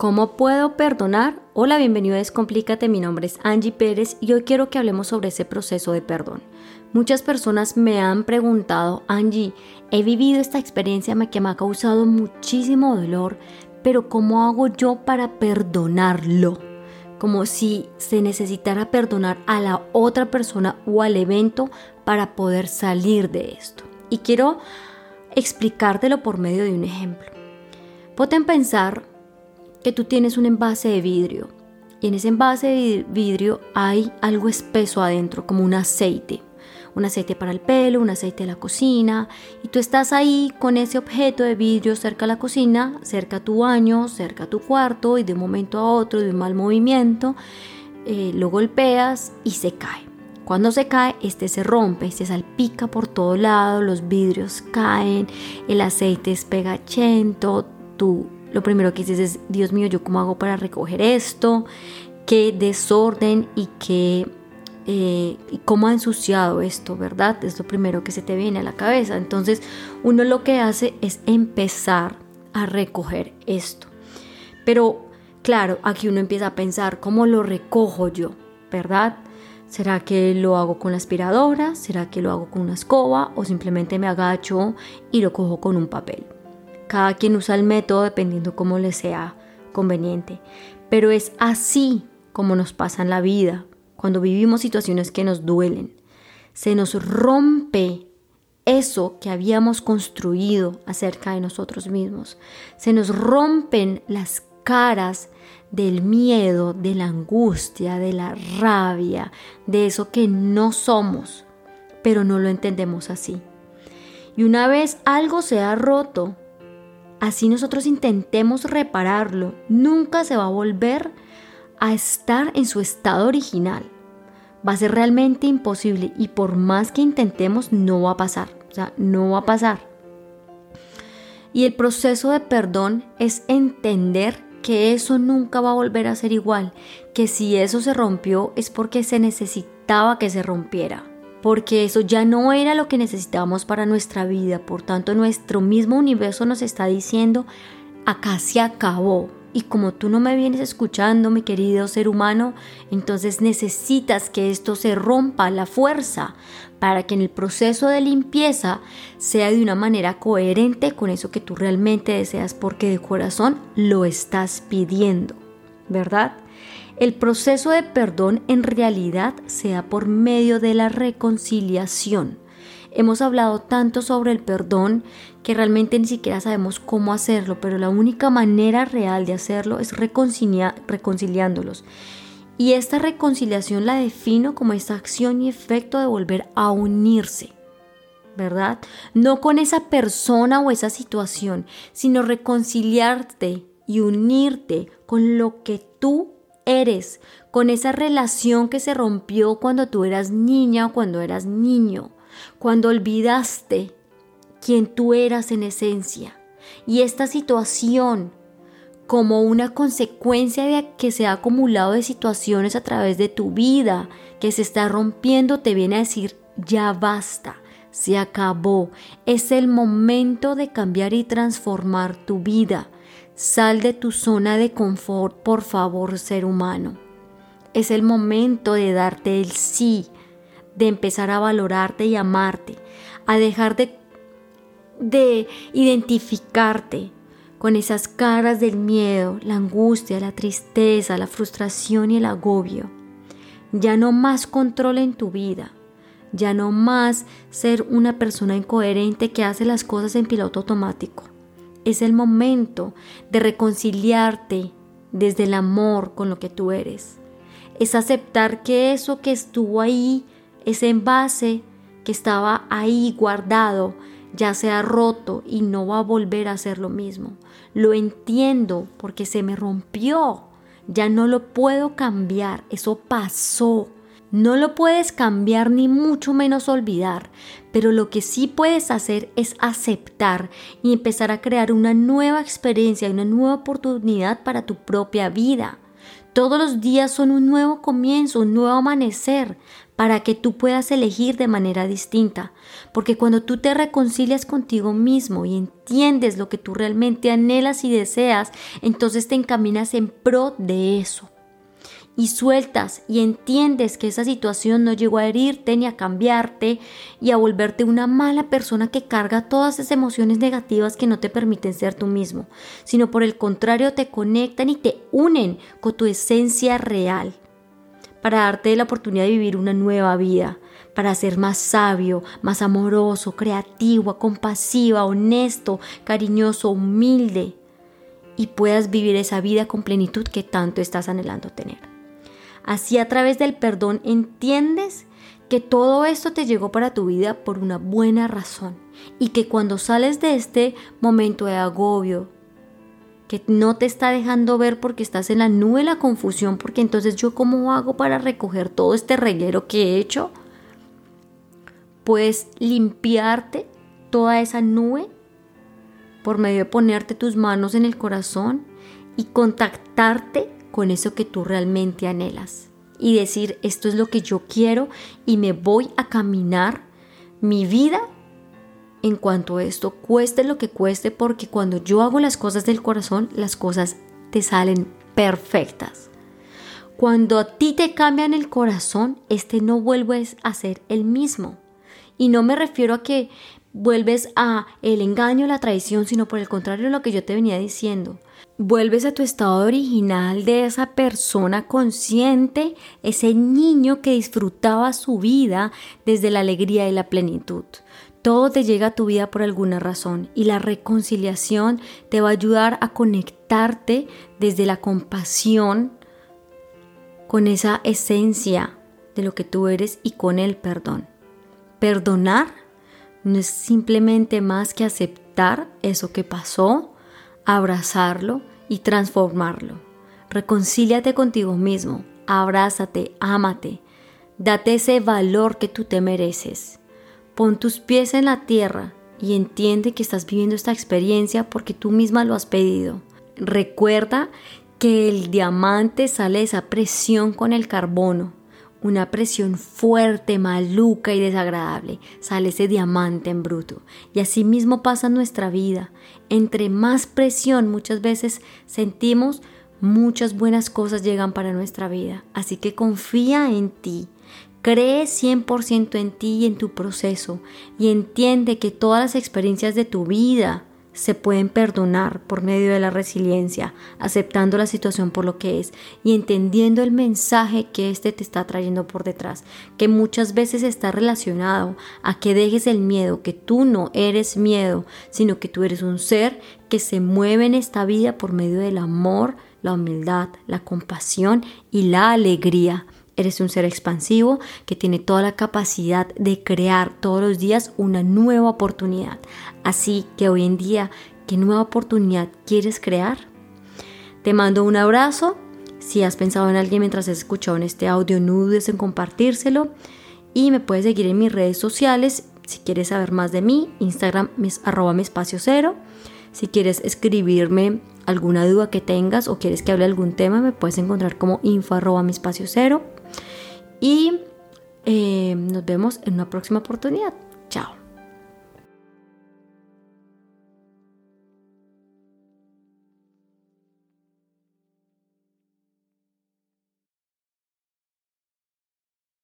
¿Cómo puedo perdonar? Hola, bienvenido a Descomplícate, mi nombre es Angie Pérez y hoy quiero que hablemos sobre ese proceso de perdón. Muchas personas me han preguntado, Angie, he vivido esta experiencia que me ha causado muchísimo dolor, pero ¿cómo hago yo para perdonarlo? Como si se necesitara perdonar a la otra persona o al evento para poder salir de esto. Y quiero explicártelo por medio de un ejemplo. Pueden pensar que tú tienes un envase de vidrio y en ese envase de vidrio hay algo espeso adentro, como un aceite. Un aceite para el pelo, un aceite de la cocina, y tú estás ahí con ese objeto de vidrio cerca de la cocina, cerca a tu baño, cerca a tu cuarto, y de un momento a otro, de un mal movimiento, eh, lo golpeas y se cae. Cuando se cae, este se rompe, se salpica por todo lado, los vidrios caen, el aceite es pegachento, tú lo primero que dices es, Dios mío, ¿yo cómo hago para recoger esto? ¿Qué desorden y qué... Eh, cómo ha ensuciado esto, ¿verdad? Es lo primero que se te viene a la cabeza. Entonces uno lo que hace es empezar a recoger esto. Pero claro, aquí uno empieza a pensar, ¿cómo lo recojo yo? ¿Verdad? ¿Será que lo hago con la aspiradora? ¿Será que lo hago con una escoba? ¿O simplemente me agacho y lo cojo con un papel? Cada quien usa el método dependiendo cómo le sea conveniente. Pero es así como nos pasa en la vida, cuando vivimos situaciones que nos duelen. Se nos rompe eso que habíamos construido acerca de nosotros mismos. Se nos rompen las caras del miedo, de la angustia, de la rabia, de eso que no somos, pero no lo entendemos así. Y una vez algo se ha roto, así nosotros intentemos repararlo, nunca se va a volver a estar en su estado original. Va a ser realmente imposible y por más que intentemos no va a pasar. O sea, no va a pasar. Y el proceso de perdón es entender que eso nunca va a volver a ser igual, que si eso se rompió es porque se necesitaba que se rompiera porque eso ya no era lo que necesitábamos para nuestra vida. Por tanto, nuestro mismo universo nos está diciendo, acá se acabó. Y como tú no me vienes escuchando, mi querido ser humano, entonces necesitas que esto se rompa la fuerza para que en el proceso de limpieza sea de una manera coherente con eso que tú realmente deseas, porque de corazón lo estás pidiendo, ¿verdad? El proceso de perdón en realidad sea por medio de la reconciliación. Hemos hablado tanto sobre el perdón que realmente ni siquiera sabemos cómo hacerlo, pero la única manera real de hacerlo es reconciliándolos. Y esta reconciliación la defino como esta acción y efecto de volver a unirse. ¿Verdad? No con esa persona o esa situación, sino reconciliarte y unirte con lo que tú eres, con esa relación que se rompió cuando tú eras niña o cuando eras niño, cuando olvidaste quién tú eras en esencia. Y esta situación, como una consecuencia de que se ha acumulado de situaciones a través de tu vida, que se está rompiendo, te viene a decir, ya basta, se acabó, es el momento de cambiar y transformar tu vida Sal de tu zona de confort, por favor, ser humano. Es el momento de darte el sí, de empezar a valorarte y amarte, a dejar de, de identificarte con esas caras del miedo, la angustia, la tristeza, la frustración y el agobio. Ya no más control en tu vida, ya no más ser una persona incoherente que hace las cosas en piloto automático. Es el momento de reconciliarte desde el amor con lo que tú eres. Es aceptar que eso que estuvo ahí, ese envase que estaba ahí guardado, ya se ha roto y no va a volver a ser lo mismo. Lo entiendo porque se me rompió. Ya no lo puedo cambiar. Eso pasó. No lo puedes cambiar ni mucho menos olvidar, pero lo que sí puedes hacer es aceptar y empezar a crear una nueva experiencia, una nueva oportunidad para tu propia vida. Todos los días son un nuevo comienzo, un nuevo amanecer para que tú puedas elegir de manera distinta. Porque cuando tú te reconcilias contigo mismo y entiendes lo que tú realmente anhelas y deseas, entonces te encaminas en pro de eso y sueltas y entiendes que esa situación no llegó a herirte ni a cambiarte y a volverte una mala persona que carga todas esas emociones negativas que no te permiten ser tú mismo, sino por el contrario te conectan y te unen con tu esencia real para darte la oportunidad de vivir una nueva vida, para ser más sabio, más amoroso, creativo, compasiva, honesto, cariñoso, humilde y puedas vivir esa vida con plenitud que tanto estás anhelando tener. Así a través del perdón entiendes que todo esto te llegó para tu vida por una buena razón y que cuando sales de este momento de agobio, que no te está dejando ver porque estás en la nube la confusión, porque entonces yo cómo hago para recoger todo este reguero que he hecho, puedes limpiarte toda esa nube por medio de ponerte tus manos en el corazón y contactarte con eso que tú realmente anhelas y decir esto es lo que yo quiero y me voy a caminar mi vida en cuanto a esto, cueste lo que cueste, porque cuando yo hago las cosas del corazón, las cosas te salen perfectas. Cuando a ti te cambian el corazón, este no vuelves a ser el mismo. Y no me refiero a que vuelves a el engaño, la traición, sino por el contrario lo que yo te venía diciendo. Vuelves a tu estado original de esa persona consciente, ese niño que disfrutaba su vida desde la alegría y la plenitud. Todo te llega a tu vida por alguna razón y la reconciliación te va a ayudar a conectarte desde la compasión con esa esencia de lo que tú eres y con el perdón. Perdonar no es simplemente más que aceptar eso que pasó, abrazarlo y transformarlo. Reconcíliate contigo mismo, abrázate, ámate, date ese valor que tú te mereces. Pon tus pies en la tierra y entiende que estás viviendo esta experiencia porque tú misma lo has pedido. Recuerda que el diamante sale de esa presión con el carbono una presión fuerte, maluca y desagradable, sale ese diamante en bruto. Y así mismo pasa nuestra vida. Entre más presión muchas veces sentimos, muchas buenas cosas llegan para nuestra vida. Así que confía en ti. Cree 100% en ti y en tu proceso y entiende que todas las experiencias de tu vida, se pueden perdonar por medio de la resiliencia, aceptando la situación por lo que es y entendiendo el mensaje que éste te está trayendo por detrás, que muchas veces está relacionado a que dejes el miedo, que tú no eres miedo, sino que tú eres un ser que se mueve en esta vida por medio del amor, la humildad, la compasión y la alegría. Eres un ser expansivo que tiene toda la capacidad de crear todos los días una nueva oportunidad. Así que hoy en día, ¿qué nueva oportunidad quieres crear? Te mando un abrazo. Si has pensado en alguien mientras has escuchado en este audio, no dudes en compartírselo. Y me puedes seguir en mis redes sociales. Si quieres saber más de mí, Instagram es arroba mi espacio cero. Si quieres escribirme alguna duda que tengas o quieres que hable algún tema, me puedes encontrar como info arroba mi espacio cero. Y eh, nos vemos en una próxima oportunidad.